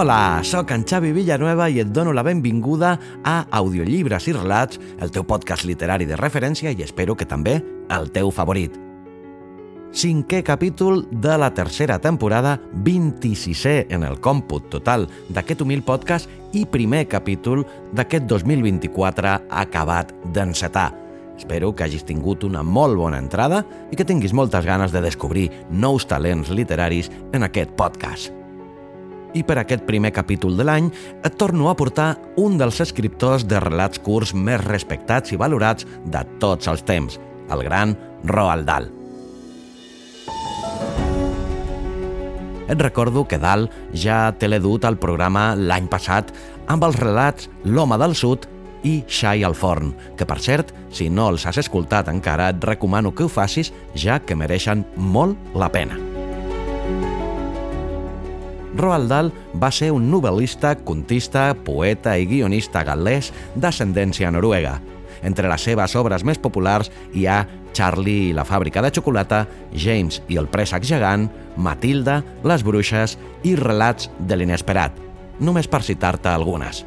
Hola, sóc en Xavi Villanueva i et dono la benvinguda a Audiollibres i Relats, el teu podcast literari de referència i espero que també el teu favorit. Cinquè capítol de la tercera temporada, 26è en el còmput total d'aquest humil podcast i primer capítol d'aquest 2024 acabat d'encetar. Espero que hagis tingut una molt bona entrada i que tinguis moltes ganes de descobrir nous talents literaris en aquest podcast i per aquest primer capítol de l'any et torno a portar un dels escriptors de relats curts més respectats i valorats de tots els temps, el gran Roald Dahl. Et recordo que Dahl ja te l'he dut al programa l'any passat amb els relats L'home del sud i Xai al forn, que per cert, si no els has escoltat encara, et recomano que ho facis, ja que mereixen molt la pena. Roald Dahl va ser un novel·lista, contista, poeta i guionista gal·lès d'ascendència noruega. Entre les seves obres més populars hi ha Charlie i la fàbrica de xocolata, James i el préssec gegant, Matilda, les bruixes i Relats de l'inesperat, només per citar-te algunes.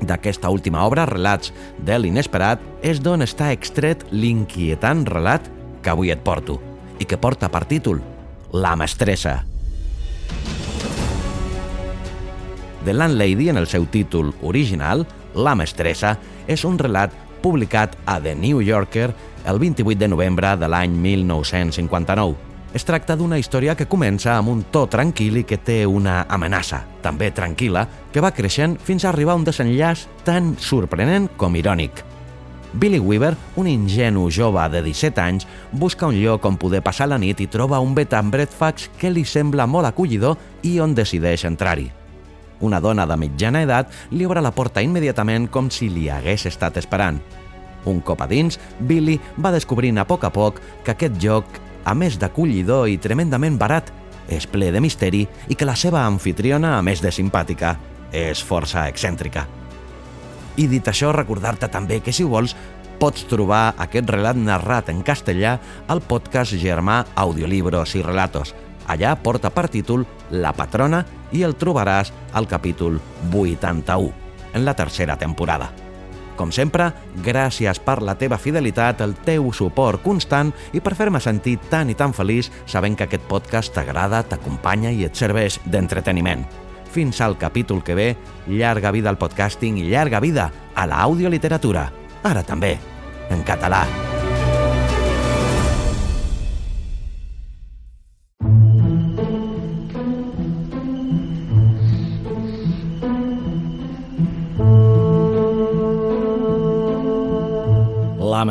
D'aquesta última obra, Relats de l'inesperat, és d'on està extret l'inquietant relat que avui et porto i que porta per títol La mestressa. The Landlady, en el seu títol original, La mestressa, és un relat publicat a The New Yorker el 28 de novembre de l'any 1959. Es tracta d'una història que comença amb un to tranquil i que té una amenaça, també tranquil·la, que va creixent fins a arribar a un desenllaç tan sorprenent com irònic. Billy Weaver, un ingenu jove de 17 anys, busca un lloc on poder passar la nit i troba un bed and breakfast que li sembla molt acollidor i on decideix entrar-hi. Una dona de mitjana edat li obre la porta immediatament com si li hagués estat esperant. Un cop a dins, Billy va descobrint a poc a poc que aquest lloc, a més d'acollidor i tremendament barat, és ple de misteri i que la seva anfitriona, a més de simpàtica, és força excèntrica. I dit això, recordar-te també que si vols pots trobar aquest relat narrat en castellà al podcast germà Audiolibros i Relatos. Allà porta per títol La patrona i el trobaràs al capítol 81, en la tercera temporada. Com sempre, gràcies per la teva fidelitat, el teu suport constant i per fer-me sentir tan i tan feliç sabent que aquest podcast t'agrada, t'acompanya i et serveix d'entreteniment. Fins al capítol que ve, llarga vida al podcasting i llarga vida a l'audioliteratura. Ara també, en català.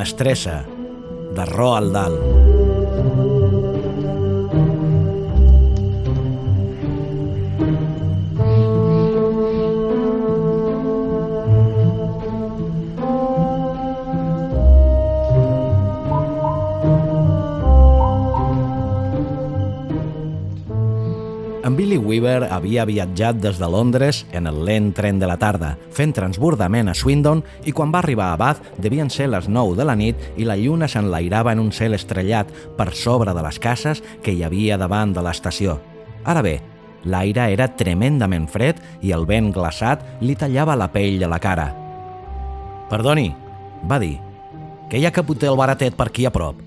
Mestressa, de Roald Dahl. Weaver havia viatjat des de Londres en el lent tren de la tarda, fent transbordament a Swindon i quan va arribar a Bath devien ser les 9 de la nit i la lluna s'enlairava en un cel estrellat per sobre de les cases que hi havia davant de l'estació. Ara bé, l'aire era tremendament fred i el vent glaçat li tallava la pell de la cara. «Perdoni», va dir, «que hi ha capotel baratet per aquí a prop».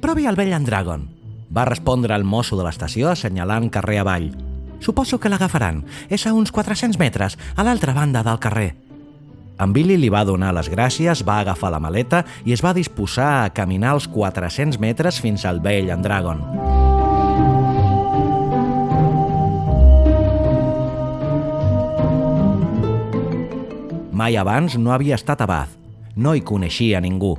«Provi el vell Andragon», va respondre el mosso de l'estació assenyalant carrer avall. Suposo que l'agafaran. És a uns 400 metres, a l'altra banda del carrer. En Billy li va donar les gràcies, va agafar la maleta i es va disposar a caminar els 400 metres fins al vell Andragon. Mai abans no havia estat a Bath. No hi coneixia ningú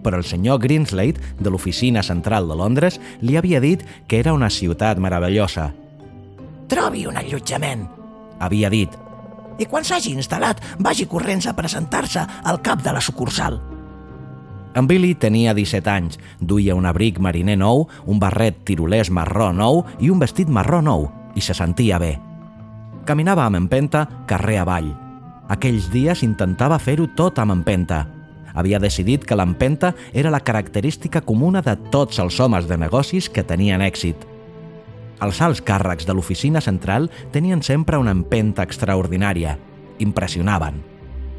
però el senyor Greenslade, de l'oficina central de Londres, li havia dit que era una ciutat meravellosa. «Trobi un allotjament», Havia dit «I quan s'hagi instal·lat, vagi corrents a presentar-se al cap de la sucursal». En Billy tenia 17 anys, duia un abric mariner nou, un barret tirolès marró nou i un vestit marró nou, i se sentia bé. Caminava amb empenta carrer avall. Aquells dies intentava fer-ho tot amb empenta. Havia decidit que l'empenta era la característica comuna de tots els homes de negocis que tenien èxit. Els alts càrrecs de l'oficina central tenien sempre una empenta extraordinària. Impressionaven.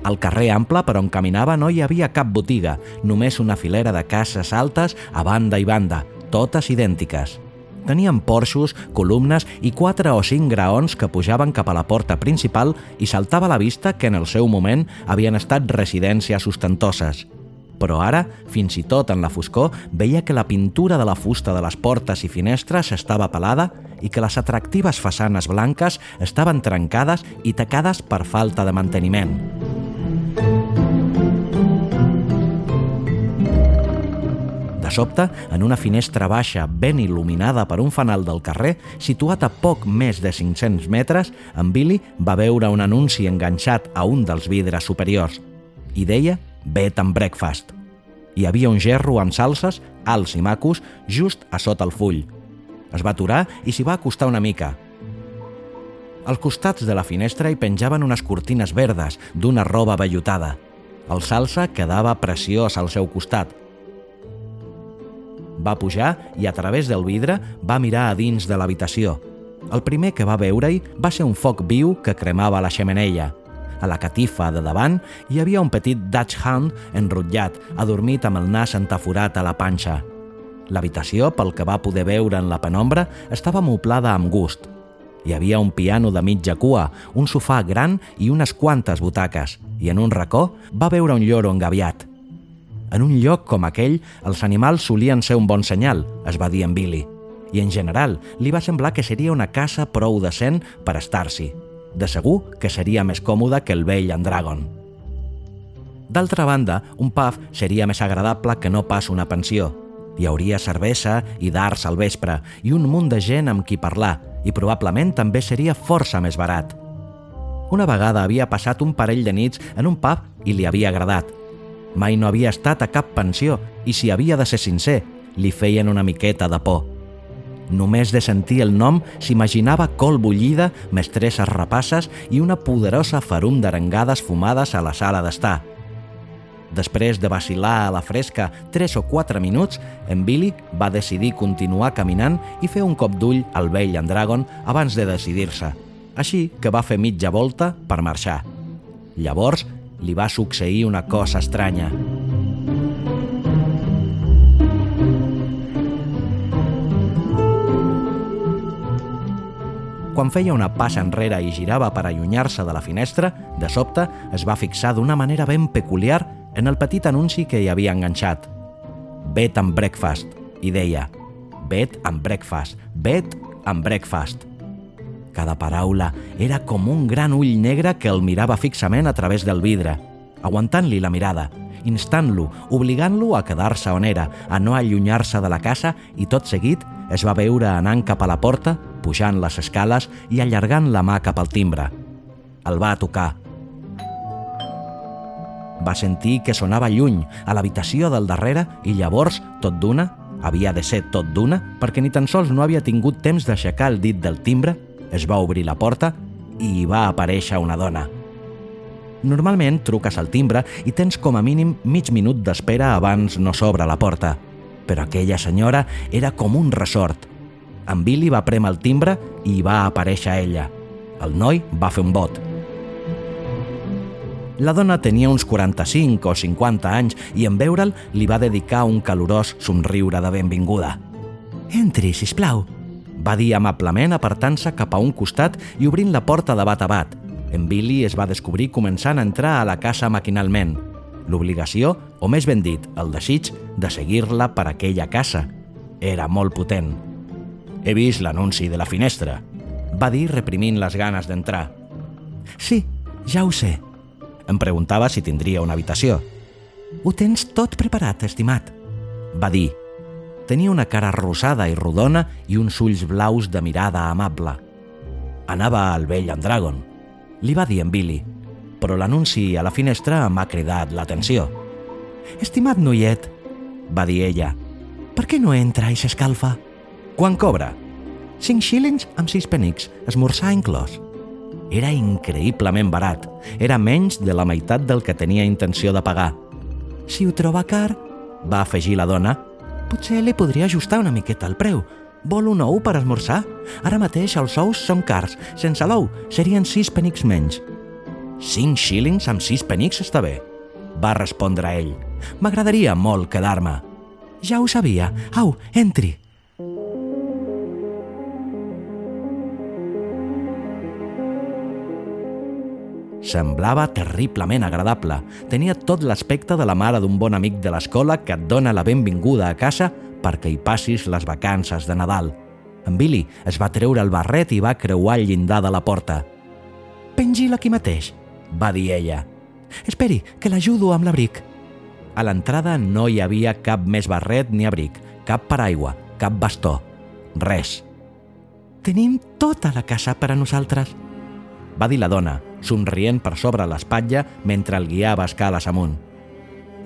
Al carrer ample per on caminava no hi havia cap botiga, només una filera de cases altes a banda i banda, totes idèntiques. Tenien porxos, columnes i quatre o cinc graons que pujaven cap a la porta principal i saltava a la vista que en el seu moment havien estat residències ostentoses. Però ara, fins i tot en la foscor, veia que la pintura de la fusta de les portes i finestres estava pelada i que les atractives façanes blanques estaven trencades i tacades per falta de manteniment. sobte, en una finestra baixa ben il·luminada per un fanal del carrer, situat a poc més de 500 metres, en Billy va veure un anunci enganxat a un dels vidres superiors. I deia Bed and Breakfast. Hi havia un gerro amb salses, alts i macos, just a sota el full. Es va aturar i s'hi va acostar una mica. Als costats de la finestra hi penjaven unes cortines verdes d'una roba vellutada. El salsa quedava preciós al seu costat, va pujar i a través del vidre va mirar a dins de l'habitació. El primer que va veure-hi va ser un foc viu que cremava la xemeneia. A la catifa de davant hi havia un petit Dutch Hound enrotllat, adormit amb el nas entaforat a la panxa. L'habitació, pel que va poder veure en la penombra, estava moblada amb gust. Hi havia un piano de mitja cua, un sofà gran i unes quantes butaques, i en un racó va veure un lloro engaviat. En un lloc com aquell, els animals solien ser un bon senyal, es va dir en Billy. I en general, li va semblar que seria una casa prou decent per estar-s'hi. De segur que seria més còmode que el vell Andragon. D'altra banda, un pub seria més agradable que no pas una pensió. Hi hauria cervesa i darts al vespre i un munt de gent amb qui parlar i probablement també seria força més barat. Una vegada havia passat un parell de nits en un pub i li havia agradat, Mai no havia estat a cap pensió i si havia de ser sincer, li feien una miqueta de por. Només de sentir el nom s'imaginava col bullida, mestresses rapasses i una poderosa ferum d'arengades fumades a la sala d'estar. Després de vacilar a la fresca 3 o 4 minuts, en Billy va decidir continuar caminant i fer un cop d'ull al vell Andragon abans de decidir-se. Així que va fer mitja volta per marxar. Llavors li va succeir una cosa estranya. Quan feia una passa enrere i girava per allunyar-se de la finestra, de sobte es va fixar d'una manera ben peculiar en el petit anunci que hi havia enganxat. Bed and breakfast, i deia Bed and breakfast, bed and breakfast. Cada paraula era com un gran ull negre que el mirava fixament a través del vidre, aguantant-li la mirada, instant-lo, obligant-lo a quedar-se on era, a no allunyar-se de la casa i tot seguit es va veure anant cap a la porta, pujant les escales i allargant la mà cap al timbre. El va tocar. Va sentir que sonava lluny, a l'habitació del darrere, i llavors, tot d'una, havia de ser tot d'una, perquè ni tan sols no havia tingut temps d'aixecar el dit del timbre, es va obrir la porta i hi va aparèixer una dona. Normalment truques al timbre i tens com a mínim mig minut d'espera abans no s'obre la porta. Però aquella senyora era com un ressort. En Billy va premer el timbre i va aparèixer ella. El noi va fer un bot. La dona tenia uns 45 o 50 anys i en veure'l li va dedicar un calorós somriure de benvinguda. «Entri, sisplau», va dir amablement apartant-se cap a un costat i obrint la porta de bat a bat. En Billy es va descobrir començant a entrar a la casa maquinalment. L'obligació, o més ben dit, el desig, de seguir-la per aquella casa. Era molt potent. He vist l'anunci de la finestra, va dir reprimint les ganes d'entrar. Sí, ja ho sé. Em preguntava si tindria una habitació. Ho tens tot preparat, estimat, va dir, Tenia una cara rosada i rodona i uns ulls blaus de mirada amable. Anava al vell Andragon, li va dir en Billy, però l'anunci a la finestra m'ha cridat l'atenció. Estimat noiet, va dir ella, per què no entra i s'escalfa? Quan cobra? 5 shillings amb 6 penics, esmorzar inclòs. Era increïblement barat. Era menys de la meitat del que tenia intenció de pagar. Si ho troba car, va afegir la dona, potser li podria ajustar una miqueta el preu. Vol un ou per esmorzar? Ara mateix els ous són cars. Sense l'ou serien 6 penics menys. 5 shillings amb 6 penics està bé, va respondre ell. M'agradaria molt quedar-me. Ja ho sabia. Au, entri. Semblava terriblement agradable. Tenia tot l'aspecte de la mare d'un bon amic de l'escola que et dona la benvinguda a casa perquè hi passis les vacances de Nadal. En Billy es va treure el barret i va creuar el llindar de la porta. Pengi-la aquí mateix, va dir ella. Esperi, que l'ajudo amb l'abric. A l'entrada no hi havia cap més barret ni abric, cap paraigua, cap bastó, res. Tenim tota la casa per a nosaltres, va dir la dona, somrient per sobre l'espatlla mentre el guiava escales amunt.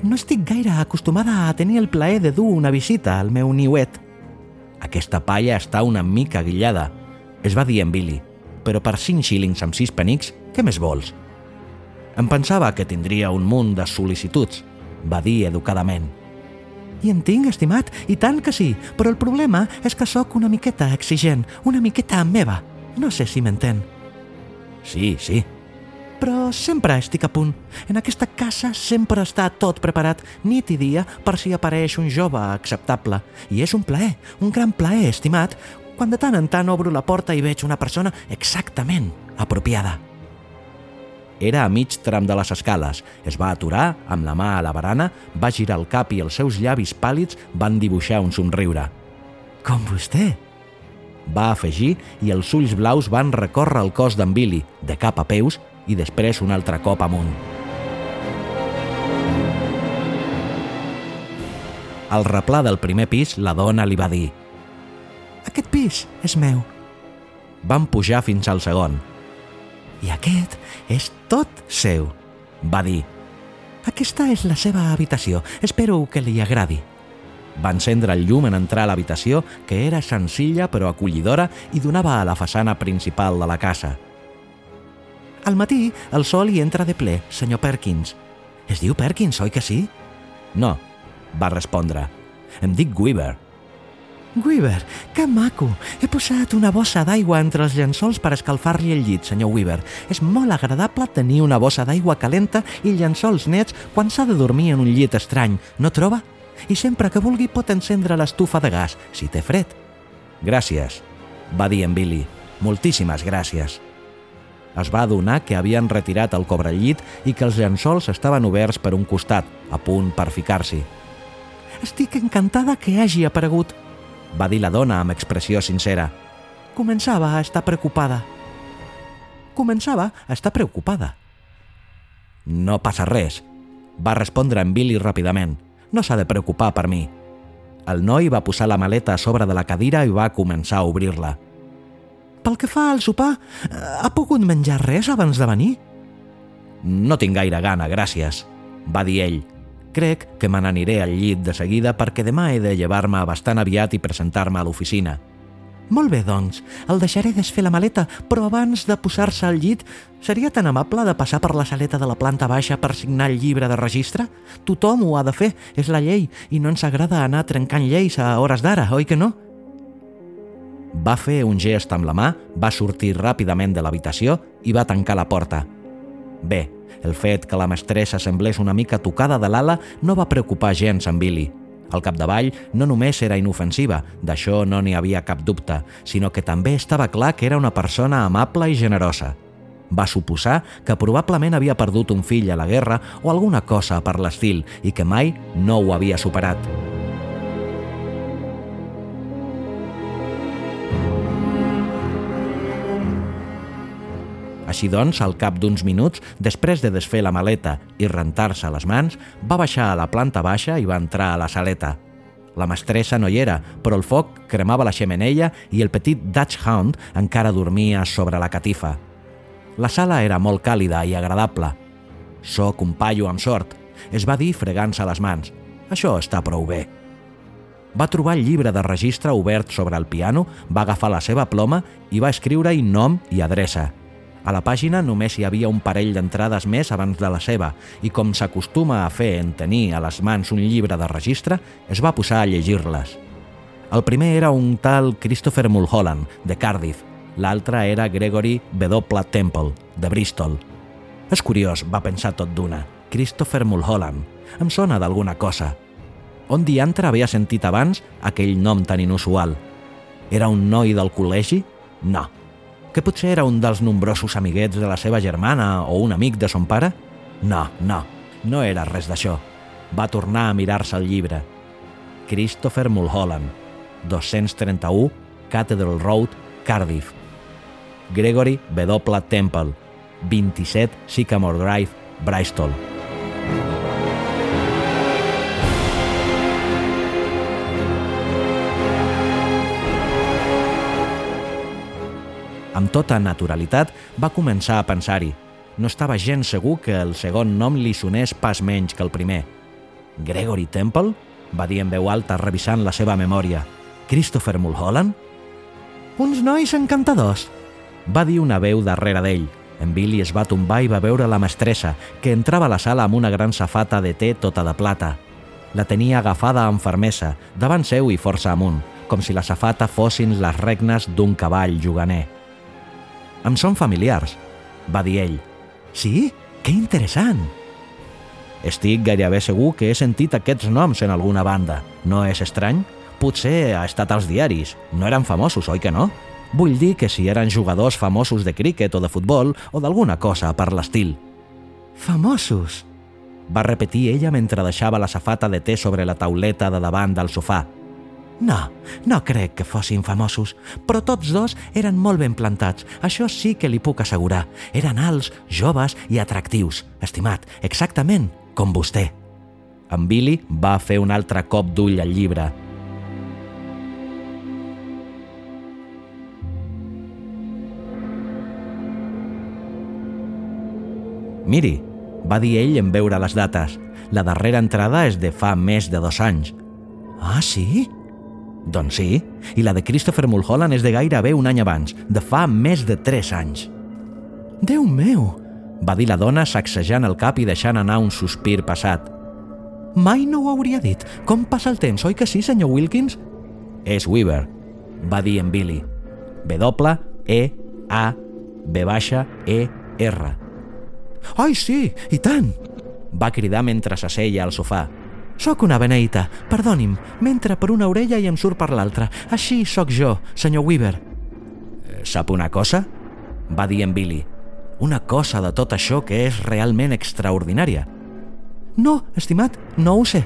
No estic gaire acostumada a tenir el plaer de dur una visita al meu niuet. Aquesta palla està una mica guillada, es va dir en Billy, però per 5 shillings amb 6 penics, què més vols? Em pensava que tindria un munt de sol·licituds, va dir educadament. I en tinc, estimat, i tant que sí, però el problema és que sóc una miqueta exigent, una miqueta meva. No sé si m'entén. Sí, sí. Però sempre estic a punt. En aquesta casa sempre està tot preparat, nit i dia, per si apareix un jove acceptable. I és un plaer, un gran plaer, estimat, quan de tant en tant obro la porta i veig una persona exactament apropiada. Era a mig tram de les escales. Es va aturar, amb la mà a la barana, va girar el cap i els seus llavis pàl·lids van dibuixar un somriure. Com vostè, va afegir i els ulls blaus van recórrer el cos d'en Billy, de cap a peus, i després un altre cop amunt. Al replà del primer pis, la dona li va dir «Aquest pis és meu». Van pujar fins al segon. «I aquest és tot seu», va dir. «Aquesta és la seva habitació. Espero que li agradi». Va encendre el llum en entrar a l'habitació, que era senzilla però acollidora i donava a la façana principal de la casa. Al matí el sol hi entra de ple, senyor Perkins. Es diu Perkins, oi que sí? No, va respondre. Em dic Weaver. Weaver, que maco! He posat una bossa d'aigua entre els llençols per escalfar-li el llit, senyor Weaver. És molt agradable tenir una bossa d'aigua calenta i llençols nets quan s'ha de dormir en un llit estrany, no troba? i sempre que vulgui pot encendre l'estufa de gas, si té fred. Gràcies, va dir en Billy. Moltíssimes gràcies. Es va adonar que havien retirat el cobrellit i que els llençols estaven oberts per un costat, a punt per ficar-s'hi. Estic encantada que hagi aparegut, va dir la dona amb expressió sincera. Començava a estar preocupada. Començava a estar preocupada. No passa res, va respondre en Billy ràpidament. No s'ha de preocupar per mi. El noi va posar la maleta a sobre de la cadira i va començar a obrir-la. Pel que fa al sopar, ha pogut menjar res abans de venir? No tinc gaire gana, gràcies, va dir ell. Crec que me n'aniré al llit de seguida perquè demà he de llevar-me bastant aviat i presentar-me a l'oficina. Molt bé, doncs. El deixaré desfer la maleta, però abans de posar-se al llit, seria tan amable de passar per la saleta de la planta baixa per signar el llibre de registre? Tothom ho ha de fer, és la llei, i no ens agrada anar trencant lleis a hores d'ara, oi que no? Va fer un gest amb la mà, va sortir ràpidament de l'habitació i va tancar la porta. Bé, el fet que la mestressa semblés una mica tocada de l'ala no va preocupar gens en Billy. Al capdavall, no només era inofensiva, d'això no n'hi havia cap dubte, sinó que també estava clar que era una persona amable i generosa. Va suposar que probablement havia perdut un fill a la guerra o alguna cosa per l'estil i que mai no ho havia superat. Així doncs, al cap d'uns minuts, després de desfer la maleta i rentar-se les mans, va baixar a la planta baixa i va entrar a la saleta. La mestressa no hi era, però el foc cremava la xemeneia i el petit Dutch Hound encara dormia sobre la catifa. La sala era molt càlida i agradable. Soc un paio amb sort, es va dir fregant-se les mans. Això està prou bé. Va trobar el llibre de registre obert sobre el piano, va agafar la seva ploma i va escriure-hi nom i adreça. A la pàgina només hi havia un parell d'entrades més abans de la seva i com s'acostuma a fer en tenir a les mans un llibre de registre, es va posar a llegir-les. El primer era un tal Christopher Mulholland, de Cardiff. L'altre era Gregory W. Temple, de Bristol. És curiós, va pensar tot d'una. Christopher Mulholland. Em sona d'alguna cosa. On diantre havia sentit abans aquell nom tan inusual? Era un noi del col·legi? No, que potser era un dels nombrosos amiguets de la seva germana o un amic de son pare? No, no, no era res d'això. Va tornar a mirar-se el llibre. Christopher Mulholland, 231, Cathedral Road, Cardiff. Gregory W. Temple, 27 Sycamore Drive, Bristol. Amb tota naturalitat va començar a pensar-hi. No estava gens segur que el segon nom li sonés pas menys que el primer. Gregory Temple? va dir en veu alta revisant la seva memòria. Christopher Mulholland? Uns nois encantadors, va dir una veu darrere d'ell. En Billy es va tombar i va veure la mestressa, que entrava a la sala amb una gran safata de té tota de plata. La tenia agafada amb fermesa, davant seu i força amunt, com si la safata fossin les regnes d'un cavall juganer. Em són familiars, va dir ell. Sí? Que interessant! Estic gairebé segur que he sentit aquests noms en alguna banda. No és estrany? Potser ha estat als diaris. No eren famosos, oi que no? Vull dir que si eren jugadors famosos de críquet o de futbol o d'alguna cosa per l'estil. Famosos? Va repetir ella mentre deixava la safata de té sobre la tauleta de davant del sofà. No, no crec que fossin famosos, però tots dos eren molt ben plantats. Això sí que li puc assegurar. Eren alts, joves i atractius. Estimat, exactament com vostè. En Billy va fer un altre cop d'ull al llibre. Miri, va dir ell en veure les dates. La darrera entrada és de fa més de dos anys. Ah, sí? Doncs sí, i la de Christopher Mulholland és de gairebé un any abans, de fa més de tres anys. Déu meu! va dir la dona sacsejant el cap i deixant anar un sospir passat. Mai no ho hauria dit. Com passa el temps, oi que sí, senyor Wilkins? És Weaver, va dir en Billy. W, E, A, B baixa, E, R. Ai, sí, i tant! Va cridar mentre s'asseia al sofà. Soc una beneïta, perdoni'm, m'entra per una orella i em surt per l'altra. Així sóc jo, senyor Weaver. Eh, sap una cosa? Va dir en Billy. Una cosa de tot això que és realment extraordinària. No, estimat, no ho sé.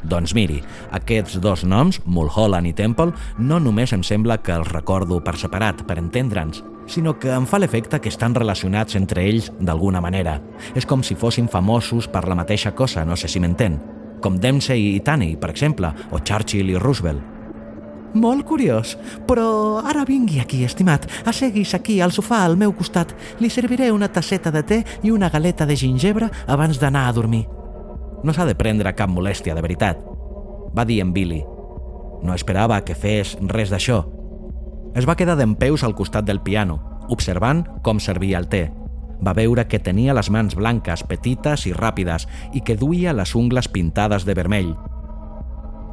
Doncs miri, aquests dos noms, Mulholland i Temple, no només em sembla que els recordo per separat, per entendre'ns, sinó que em fa l'efecte que estan relacionats entre ells d'alguna manera. És com si fossin famosos per la mateixa cosa, no sé si m'entén com Dempsey i Taney, per exemple, o Churchill i Roosevelt. Molt curiós, però ara vingui aquí, estimat. Asseguis aquí al sofà al meu costat. Li serviré una tasseta de te i una galeta de gingebre abans d'anar a dormir. No s'ha de prendre cap molèstia, de veritat, va dir en Billy. No esperava que fes res d'això. Es va quedar d'empeus al costat del piano, observant com servia el te va veure que tenia les mans blanques, petites i ràpides i que duia les ungles pintades de vermell.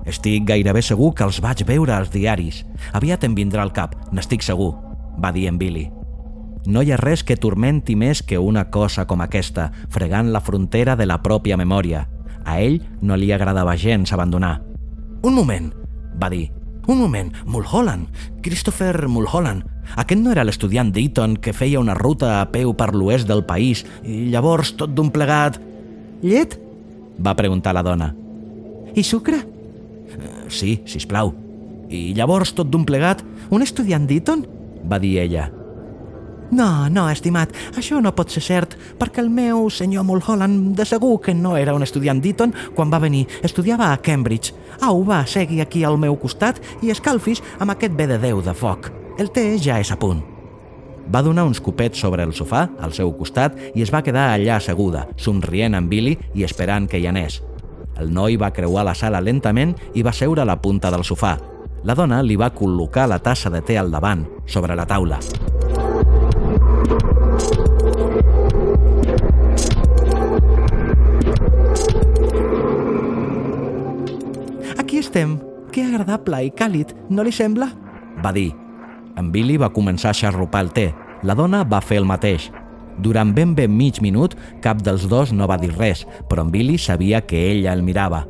Estic gairebé segur que els vaig veure als diaris. Aviat em vindrà al cap, n'estic segur, va dir en Billy. No hi ha res que turmenti més que una cosa com aquesta, fregant la frontera de la pròpia memòria. A ell no li agradava gens abandonar. Un moment, va dir. Un moment, Mulholland, Christopher Mulholland. Aquest no era l'estudiant d'Eton que feia una ruta a peu per l'oest del país i llavors tot d'un plegat... Llet? Va preguntar la dona. I sucre? Uh, sí, si plau. I llavors tot d'un plegat, un estudiant d'Eton? Va dir ella. No, no, estimat, això no pot ser cert, perquè el meu senyor Mulholland de segur que no era un estudiant d'Eton quan va venir. Estudiava a Cambridge. Au, va, segui aquí al meu costat i escalfis amb aquest bé de Déu de foc. El té ja és a punt. Va donar uns copets sobre el sofà, al seu costat, i es va quedar allà asseguda, somrient amb Billy i esperant que hi anés. El noi va creuar la sala lentament i va seure a la punta del sofà. La dona li va col·locar la tassa de te al davant, sobre la taula. Estem. Que agradable i càlid, no li sembla? Va dir. En Billy va començar a xarrupar el te. La dona va fer el mateix. Durant ben bé mig minut, cap dels dos no va dir res, però en Billy sabia que ella el mirava.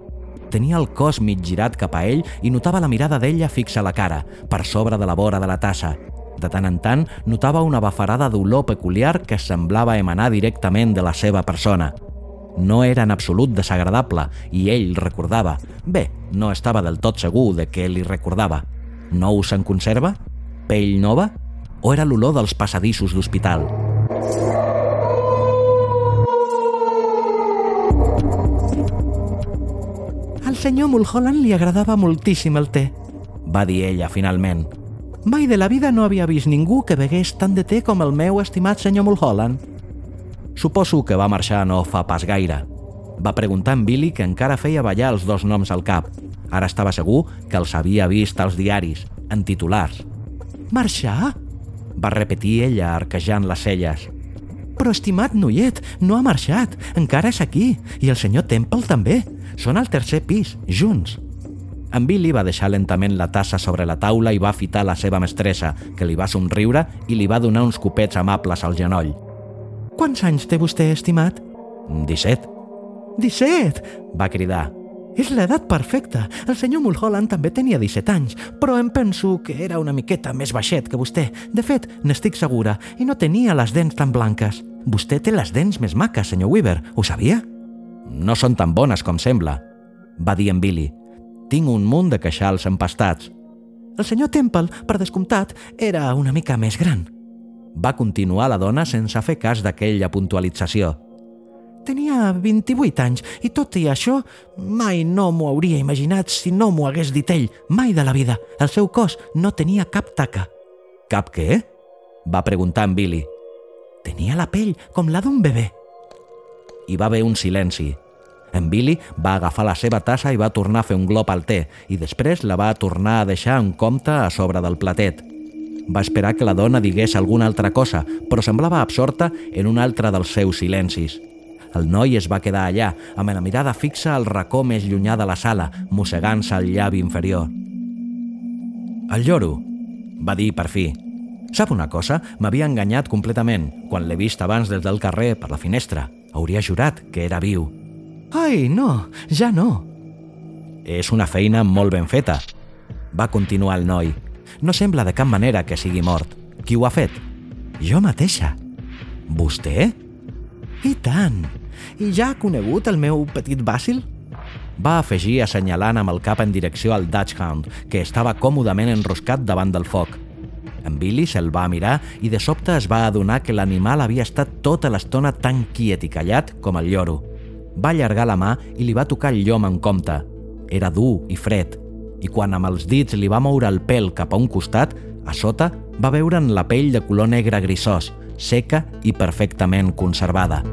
Tenia el cos mig girat cap a ell i notava la mirada d'ella fixa a la cara, per sobre de la vora de la tassa. De tant en tant, notava una bafarada d'olor peculiar que semblava emanar directament de la seva persona. No era en absolut desagradable i ell recordava. Bé, no estava del tot segur de què li recordava. Nous en conserva? Pell nova? O era l'olor dels passadissos d'hospital? Al senyor Mulholland li agradava moltíssim el te. Va dir ella, finalment. Mai de la vida no havia vist ningú que begués tant de te com el meu estimat senyor Mulholland. Suposo que va marxar no fa pas gaire. Va preguntar en Billy que encara feia ballar els dos noms al cap. Ara estava segur que els havia vist als diaris, en titulars. Marxar? Va repetir ella, arquejant les celles. Però, estimat noiet, no ha marxat. Encara és aquí. I el senyor Temple també. Són al tercer pis, junts. En Billy va deixar lentament la tassa sobre la taula i va fitar la seva mestressa, que li va somriure i li va donar uns copets amables al genoll. Quants anys té vostè, estimat? 17. 17! Va cridar. És l'edat perfecta. El senyor Mulholland també tenia 17 anys, però em penso que era una miqueta més baixet que vostè. De fet, n'estic segura, i no tenia les dents tan blanques. Vostè té les dents més maques, senyor Weaver, ho sabia? No són tan bones com sembla, va dir en Billy. Tinc un munt de queixals empastats. El senyor Temple, per descomptat, era una mica més gran. Va continuar la dona sense fer cas d'aquella puntualització. Tenia 28 anys i tot i això mai no m'ho hauria imaginat si no m'ho hagués dit ell, mai de la vida. El seu cos no tenia cap taca. Cap què? Va preguntar en Billy. Tenia la pell com la d'un bebè. Hi va haver un silenci. En Billy va agafar la seva tassa i va tornar a fer un glop al te i després la va tornar a deixar en compte a sobre del platet. Va esperar que la dona digués alguna altra cosa, però semblava absorta en un altre dels seus silencis. El noi es va quedar allà, amb la mirada fixa al racó més llunyà de la sala, mossegant-se el llavi inferior. El lloro, va dir per fi. Sap una cosa? M'havia enganyat completament quan l'he vist abans des del carrer per la finestra. Hauria jurat que era viu. Ai, no, ja no. És una feina molt ben feta, va continuar el noi. No sembla de cap manera que sigui mort. Qui ho ha fet? Jo mateixa. Vostè? I tant. I ja ha conegut el meu petit Bàsil? Va afegir assenyalant amb el cap en direcció al Dutchhound, que estava còmodament enroscat davant del foc. En Billy se'l va mirar i de sobte es va adonar que l'animal havia estat tota l'estona tan quiet i callat com el lloro. Va allargar la mà i li va tocar el llom en compte. Era dur i fred, i quan amb els dits li va moure el pèl cap a un costat, a sota va veure'n la pell de color negre grisós, seca i perfectament conservada.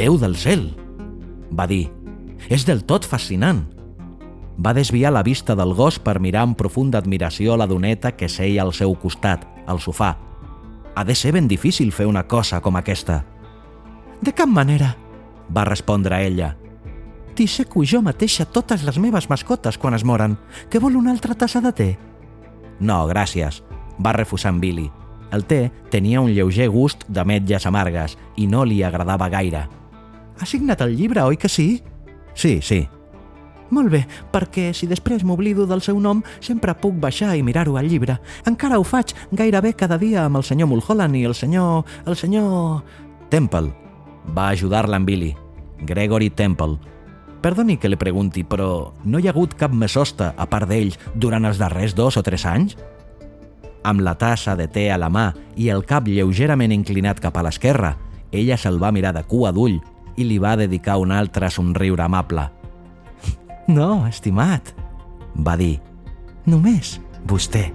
Déu del cel, va dir. És del tot fascinant. Va desviar la vista del gos per mirar amb profunda admiració la doneta que seia al seu costat, al sofà. Ha de ser ben difícil fer una cosa com aquesta. De cap manera, va respondre ella. Disseco jo mateixa totes les meves mascotes quan es moren. Que vol una altra tassa de te? No, gràcies, va refusar en Billy. El te tenia un lleuger gust de metlles amargues i no li agradava gaire. Ha signat el llibre, oi que sí? Sí, sí. Molt bé, perquè si després m'oblido del seu nom, sempre puc baixar i mirar-ho al llibre. Encara ho faig gairebé cada dia amb el senyor Mulholland i el senyor... el senyor... Temple. Va ajudar-la en Billy. Gregory Temple. Perdoni que li pregunti, però no hi ha hagut cap mesosta, a part d'ell, durant els darrers dos o tres anys? Amb la tassa de te a la mà i el cap lleugerament inclinat cap a l'esquerra, ella se'l va mirar de cua d'ull i li va dedicar un altre somriure amable. No, estimat, Va dir, només vostè.